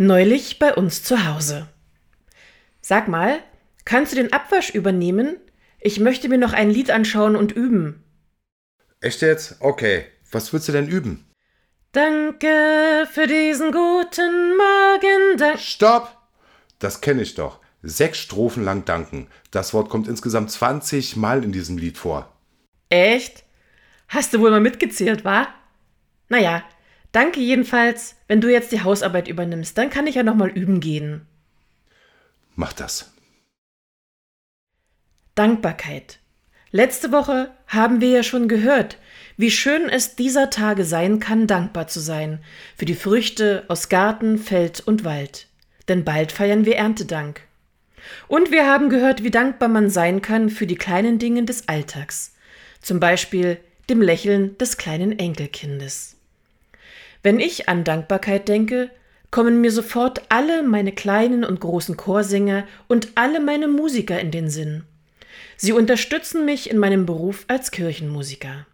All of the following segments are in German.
Neulich bei uns zu Hause. Sag mal, kannst du den Abwasch übernehmen? Ich möchte mir noch ein Lied anschauen und üben. Echt jetzt? Okay. Was willst du denn üben? Danke für diesen guten Morgen. Dank Stopp! Das kenne ich doch. Sechs Strophen lang danken. Das Wort kommt insgesamt 20 Mal in diesem Lied vor. Echt? Hast du wohl mal mitgezählt, wa? Naja, danke jedenfalls. Wenn du jetzt die Hausarbeit übernimmst, dann kann ich ja nochmal üben gehen. Mach das. Dankbarkeit. Letzte Woche haben wir ja schon gehört, wie schön es dieser Tage sein kann, dankbar zu sein für die Früchte aus Garten, Feld und Wald. Denn bald feiern wir Erntedank. Und wir haben gehört, wie dankbar man sein kann für die kleinen Dinge des Alltags. Zum Beispiel dem Lächeln des kleinen Enkelkindes. Wenn ich an Dankbarkeit denke, kommen mir sofort alle meine kleinen und großen Chorsänger und alle meine Musiker in den Sinn. Sie unterstützen mich in meinem Beruf als Kirchenmusiker.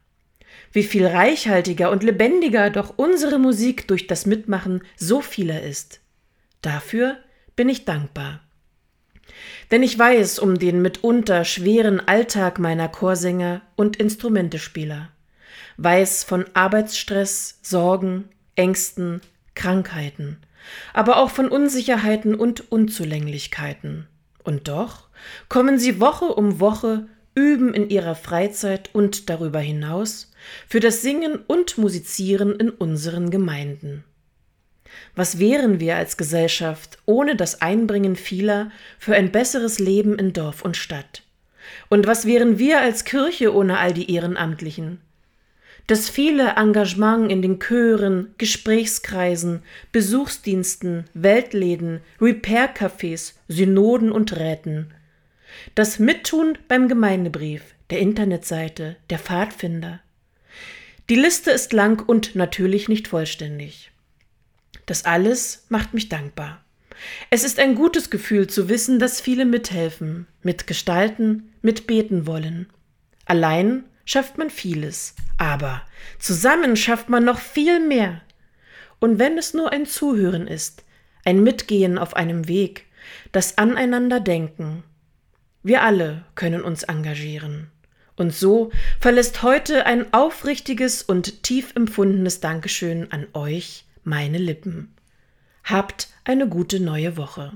Wie viel reichhaltiger und lebendiger doch unsere Musik durch das Mitmachen so vieler ist. Dafür bin ich dankbar. Denn ich weiß um den mitunter schweren Alltag meiner Chorsänger und Instrumentespieler, weiß von Arbeitsstress, Sorgen, Ängsten, Krankheiten, aber auch von Unsicherheiten und Unzulänglichkeiten. Und doch kommen sie Woche um Woche, üben in ihrer Freizeit und darüber hinaus für das Singen und Musizieren in unseren Gemeinden. Was wären wir als Gesellschaft ohne das Einbringen vieler für ein besseres Leben in Dorf und Stadt? Und was wären wir als Kirche ohne all die Ehrenamtlichen? Das viele Engagement in den Chören, Gesprächskreisen, Besuchsdiensten, Weltläden, Repair-Cafés, Synoden und Räten. Das Mittun beim Gemeindebrief, der Internetseite, der Pfadfinder. Die Liste ist lang und natürlich nicht vollständig. Das alles macht mich dankbar. Es ist ein gutes Gefühl zu wissen, dass viele mithelfen, mitgestalten, mitbeten wollen. Allein schafft man vieles, aber zusammen schafft man noch viel mehr. Und wenn es nur ein Zuhören ist, ein Mitgehen auf einem Weg, das Aneinanderdenken. Wir alle können uns engagieren. Und so verlässt heute ein aufrichtiges und tief empfundenes Dankeschön an euch meine Lippen. Habt eine gute neue Woche.